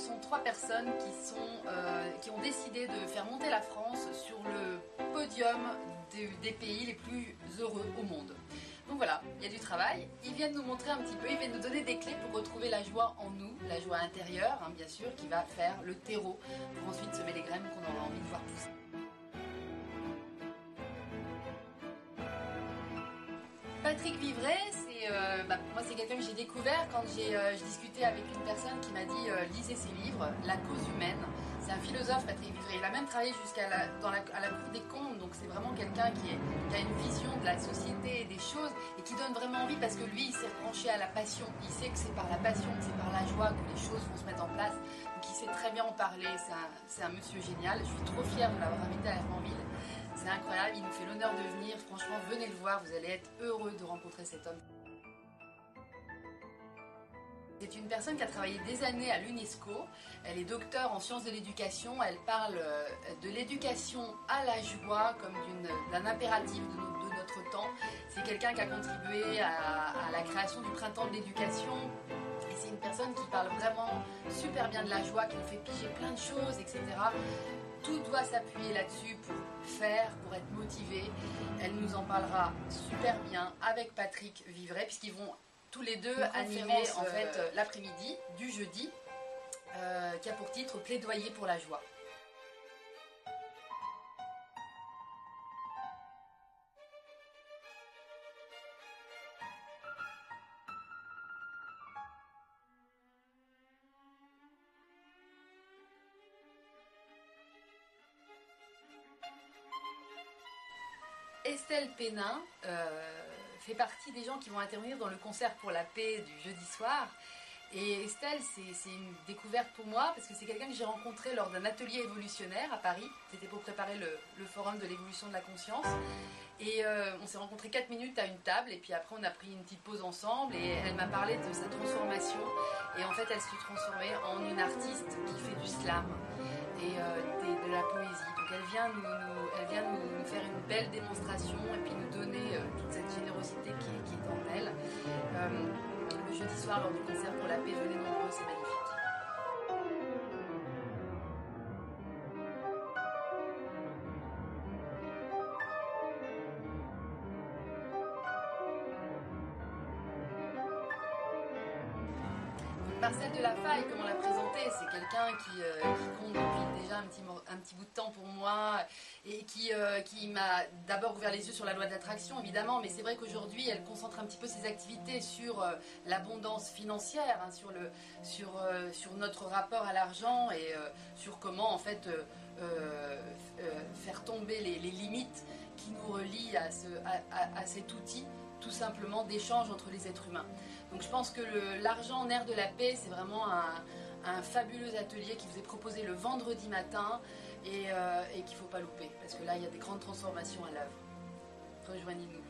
Sont trois personnes euh, qui ont décidé de faire monter la France sur le podium des, des pays les plus heureux au monde. Donc voilà, il y a du travail. Ils viennent nous montrer un petit peu, ils viennent nous donner des clés pour retrouver la joie en nous, la joie intérieure, hein, bien sûr, qui va faire le terreau pour ensuite semer les graines qu'on aura envie de voir pousser. Patrick Vivray, c'est euh, bah, moi c'est quelqu'un que j'ai découvert quand j'ai euh, discuté avec une personne qui m'a dit euh, lisez ses livres, La cause humaine. C'est un philosophe Patrick Vivray. Il a même travaillé jusqu'à la, dans la, à la Cour des comptes, donc c'est vraiment quelqu'un qui, a une vision de la société et des choses et qui donne vraiment envie parce que lui il s'est branché à la passion. Il sait que c'est par la passion, que c'est par la joie que les choses vont se mettre en place. Donc il sait très bien en parler. C'est un, un, monsieur génial. Je suis trop fière de l'avoir invité à Hermanville. C'est incroyable, il nous fait l'honneur de venir. Franchement, venez le voir, vous allez être heureux de rencontrer cet homme. C'est une personne qui a travaillé des années à l'UNESCO. Elle est docteur en sciences de l'éducation. Elle parle de l'éducation à la joie comme d'un impératif de, notre temps. C'est quelqu'un qui a contribué à, la création du printemps de l'éducation. C'est une personne qui parle vraiment super bien de la joie, qui nous fait piger plein de choses, etc. Tout doit s'appuyer là-dessus pour faire, pour être motivé. Elle nous en parlera super bien avec Patrick Vivray, puisqu'ils vont tous les deux animer en fait euh... l'après-midi du jeudi, euh, qui a pour titre Plaidoyer pour la joie. Estelle Pénin euh, fait partie des gens qui vont intervenir dans le concert pour la paix du jeudi soir. Et Estelle, c'est une découverte pour moi parce que c'est quelqu'un que j'ai rencontré lors d'un atelier évolutionnaire à Paris. C'était pour préparer le, forum de l'évolution de la conscience. Et euh, on s'est rencontrés 4 minutes à une table et puis après on a pris une petite pause ensemble et elle m'a parlé de sa transformation. Et en fait, elle s'est transformée en une artiste qui fait du slam et euh, de, la poésie. Donc elle vient, nous, nous, faire une belle démonstration et puis nous donner euh, toute cette générosité qui, qui est en elle. Euh, le jeudi soir lors du concert pour la paix, venez nombreux, c'est magnifique. Marcel de la Faille, comme on l'a présenté, c'est quelqu'un qui, euh, compte depuis déjà un petit, bout de temps pour moi et qui, euh, qui m'a d'abord ouvert les yeux sur la loi de l'attraction, évidemment, mais c'est vrai qu'aujourd'hui, elle concentre un petit peu ses activités sur euh, l'abondance financière, hein, sur, notre rapport à l'argent et sur comment, en fait, faire tomber les, limites qui nous relient à cet outil tout simplement d'échange entre les êtres humains. Donc je pense que l'argent en air de la paix, c'est vraiment un, un, fabuleux atelier qui vous est proposé le vendredi matin et, euh, et qu'il ne faut pas louper, parce que là, il y a des grandes transformations à l'œuvre. Rejoignez-nous.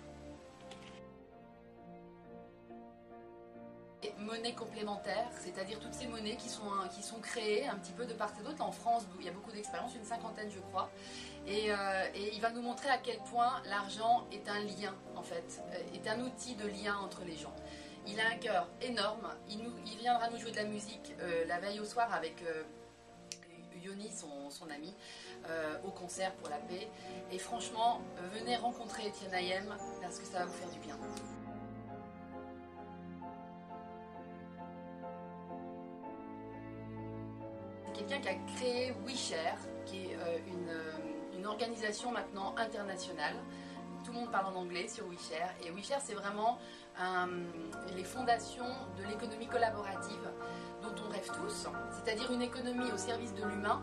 Monnaie complémentaire, c'est-à-dire toutes ces monnaies qui sont, créées un petit peu de part et d'autre. En France, il y a beaucoup d'expériences, une cinquantaine je crois. Et, euh, et, il va nous montrer à quel point l'argent est un lien, en fait, est un outil de lien entre les gens. Il a un cœur énorme, il, viendra nous jouer de la musique euh, la veille au soir avec... Euh, Yoni, son, ami, euh, au concert pour la paix. Et franchement, venez rencontrer Etienne Ayem parce que ça va vous faire du bien. Créé WeShare, qui est euh, une, une, organisation maintenant internationale. Tout le monde parle en anglais sur WeShare. Et WeShare, c'est vraiment euh, les fondations de l'économie collaborative dont on rêve tous, c'est-à-dire une économie au service de l'humain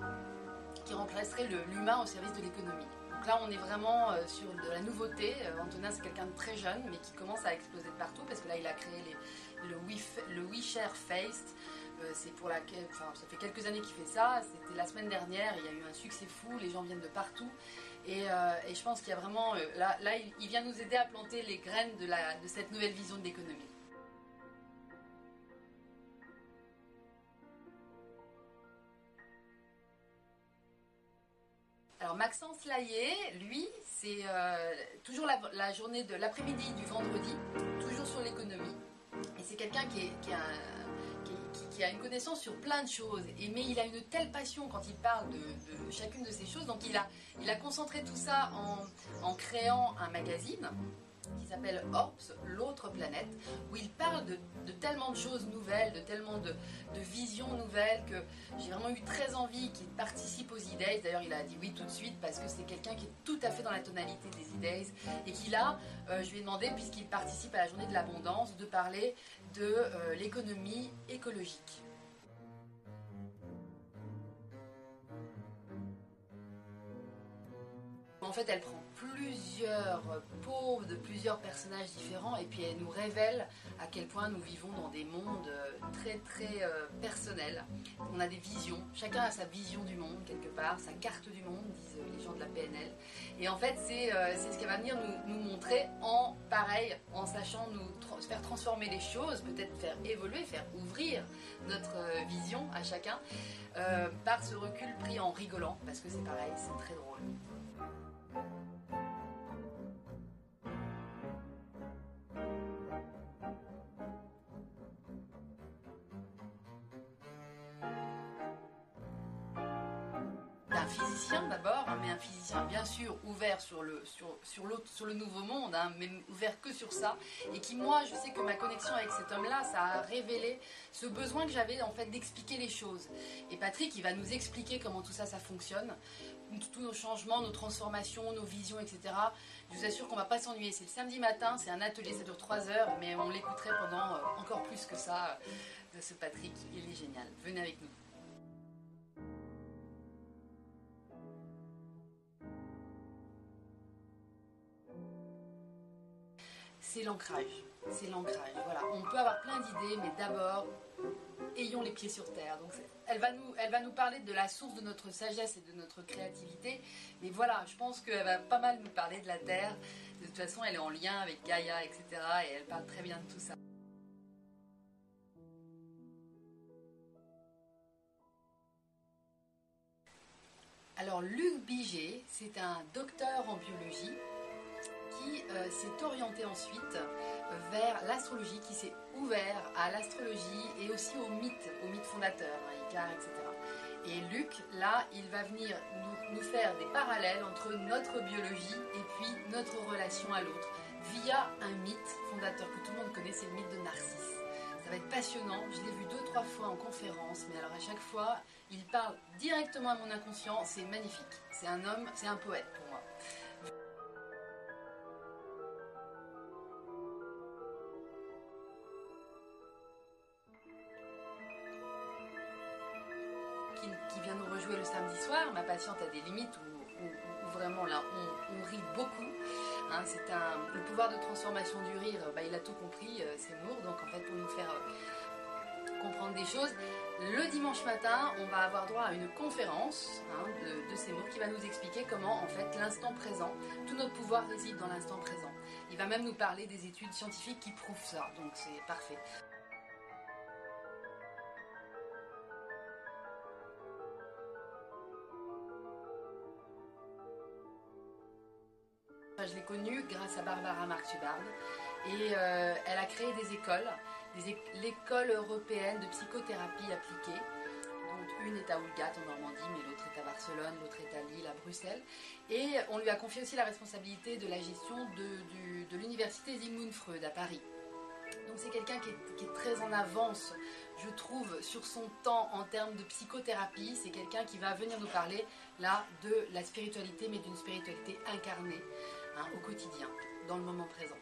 qui remplacerait l'humain au service de l'économie. Donc là, on est vraiment euh, sur de la nouveauté. Euh, Antonin, c'est quelqu'un de très jeune, mais qui commence à exploser de partout parce que là, il a créé le, le WeShare Face. Euh, c'est pour enfin, ça fait quelques années qu'il fait ça. C'était la semaine dernière. Il y a eu un succès fou. Les gens viennent de partout. Et, euh, et je pense qu'il y a vraiment euh, là, là il, vient nous aider à planter les graines de, la, de cette nouvelle vision de l'économie. Alors Maxence Laillé, lui, c'est toujours la, journée de l'après-midi du vendredi, toujours sur l'économie. Et c'est quelqu'un qui est, qui, est qui, qui a une connaissance sur plein de choses, et, mais il a une telle passion quand il parle de, chacune de ces choses, donc il a, il a concentré tout ça en, en créant un magazine s'appelle Orps, l'autre planète, où il parle de, tellement de choses nouvelles, de tellement de, visions nouvelles que j'ai vraiment eu très envie qu'il participe aux E-Days. D'ailleurs, il a dit oui tout de suite parce que c'est quelqu'un qui est tout à fait dans la tonalité des E-Days et qu'il a, euh, je lui ai demandé, puisqu'il participe à la journée de l'abondance, de parler de euh, l'économie écologique. Fait, elle prend plusieurs peaux de plusieurs personnages différents et puis elle nous révèle à quel point nous vivons dans des mondes très très euh, personnels. On a des visions, chacun a sa vision du monde quelque part, sa carte du monde, disent les gens de la PNL. Et en fait, c'est euh, ce qu'elle va venir nous, nous, montrer en pareil, en sachant nous faire transformer les choses, peut-être faire évoluer, faire ouvrir notre euh, vision à chacun par ce recul pris en rigolant, parce que c'est pareil, c'est très drôle. Physicien d'abord, hein, mais un physicien bien sûr ouvert sur le, sur, sur sur le nouveau monde, hein, mais ouvert que sur ça, et qui moi, je sais que ma connexion avec cet homme-là, ça a révélé ce besoin que j'avais en fait d'expliquer les choses. Et Patrick, il va nous expliquer comment tout ça, ça fonctionne, tous nos changements, nos transformations, nos visions, etc. Je vous assure qu'on va pas s'ennuyer. C'est le samedi matin, c'est un atelier, ça dure 3 heures, mais on l'écouterait pendant euh, encore plus que ça de ce Patrick. Il est génial. Venez avec nous. C'est l'ancrage. C'est l'ancrage. Voilà. On peut avoir plein d'idées, mais d'abord, ayons les pieds sur terre. Elle va, nous, elle va nous parler de la source de notre sagesse et de notre créativité. Mais voilà, je pense qu'elle va pas mal nous parler de la terre. De toute façon, elle est en lien avec Gaïa, etc. Et elle parle très bien de tout ça. Alors, Luc Biget, c'est un docteur en biologie euh, s'est orienté ensuite vers l'astrologie, qui s'est ouvert à l'astrologie et aussi aux mythes, aux mythes fondateurs, hein, Icar, etc. Et Luc, là, il va venir nous, faire des parallèles entre notre biologie et puis notre relation à l'autre, via un mythe fondateur que tout le monde connaît, c'est le mythe de Narcisse. Ça va être passionnant, je l'ai vu deux, trois fois en conférence, mais alors à chaque fois, il parle directement à mon inconscient, c'est magnifique. C'est un homme, c'est un poète Ma patiente a des limites où, vraiment là on, rit beaucoup. Hein. c'est le pouvoir de transformation du rire, bah, il a tout compris, euh, c'est donc en fait pour nous faire euh, comprendre des choses. Le dimanche matin, on va avoir droit à une conférence hein, de, de, ces qui va nous expliquer comment en fait l'instant présent, tout notre pouvoir réside dans l'instant présent. Il va même nous parler des études scientifiques qui prouvent ça, donc c'est parfait. Je l'ai connue grâce à Barbara Marx-Hubbard et euh, elle a créé des écoles, l'école européenne de psychothérapie appliquée. Donc une est à Oulgat en Normandie, mais l'autre est à Barcelone, l'autre est à Lille, à Bruxelles. Et on lui a confié aussi la responsabilité de la gestion de, l'université Sigmund Freud à Paris. Donc c'est quelqu'un qui, qui est, très en avance, je trouve, sur son temps en termes de psychothérapie. C'est quelqu'un qui va venir nous parler là de la spiritualité, mais d'une spiritualité incarnée. Au quotidien, dans le moment présent.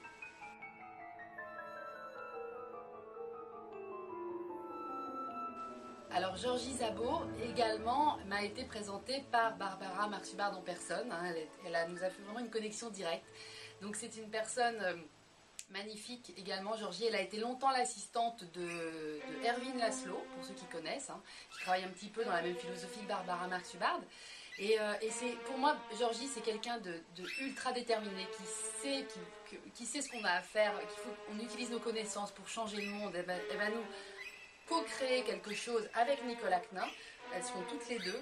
Alors Georgie Zabo également m'a été présentée par Barbara Marxubard en personne. Hein. elle, nous a fait vraiment une connexion directe. Donc c'est une personne euh, magnifique également. Georgie, elle a été longtemps l'assistante de, Erwin Laszlo, pour ceux qui connaissent, hein, qui travaille un petit peu dans la même philosophie que Barbara Marxubard. Euh, et, c'est pour moi, Georgie, c'est quelqu'un de, ultra déterminé, qui sait, qui, sait ce qu'on a à faire, qu'il qu'on utilise nos connaissances pour changer le monde. Elle va, nous co-créer quelque chose avec Nicolas Knin. Elles seront toutes les deux,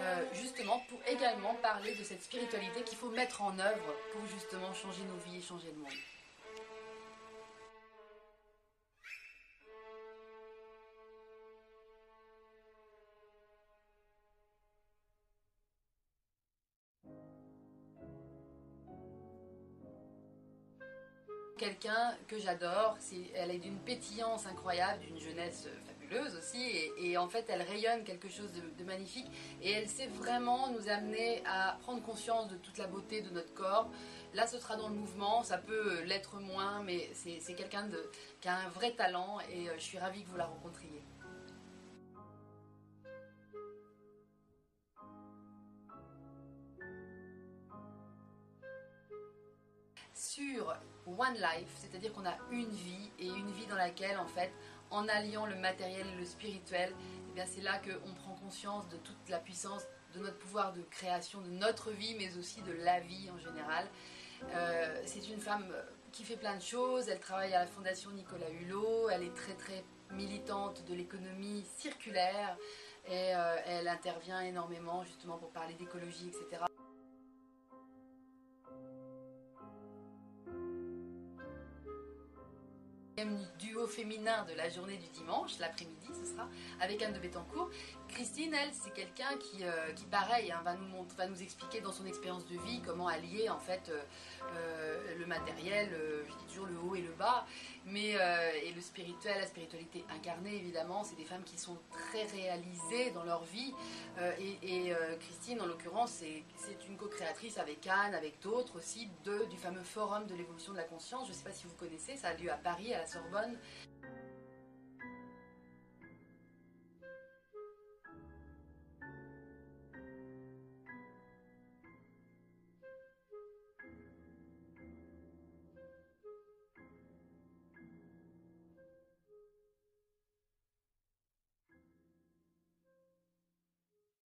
euh, justement, pour également parler de cette spiritualité qu'il faut mettre en œuvre pour justement changer nos vies et changer le monde. Quelqu'un que j'adore. Elle est d'une pétillance incroyable, d'une jeunesse fabuleuse aussi. Et, en fait, elle rayonne quelque chose de, magnifique. Et elle sait vraiment nous amener à prendre conscience de toute la beauté de notre corps. Là, ce sera dans le mouvement. Ça peut l'être moins, mais c'est quelqu'un qui a un vrai talent. Et je suis ravie que vous la rencontriez. sur One Life, c'est-à-dire qu'on a une vie et une vie dans laquelle, en fait, en alliant le matériel et le spirituel, eh bien c'est là qu'on prend conscience de toute la puissance de notre pouvoir de création, de notre vie, mais aussi de la vie en général. Euh, c'est une femme qui fait plein de choses. Elle travaille à la Fondation Nicolas Hulot. Elle est très très militante de l'économie circulaire et euh, elle intervient énormément justement pour parler d'écologie, etc. duo féminin de la journée du dimanche, l'après-midi ce sera, avec Anne de Bettencourt. Christine, elle, c'est quelqu'un qui, euh, qui, pareil, hein, va, nous, va nous expliquer dans son expérience de vie comment allier en fait euh, euh, le matériel, je dis toujours le haut et le bas, mais et le spirituel, la spiritualité incarnée évidemment. C'est des femmes qui sont très réalisées dans leur vie. et, Christine, en l'occurrence, c'est une co-créatrice avec Anne, avec d'autres aussi, de, du fameux forum de l'évolution de la conscience. Je ne sais pas si vous connaissez, ça a lieu à Paris, à la Sorbonne.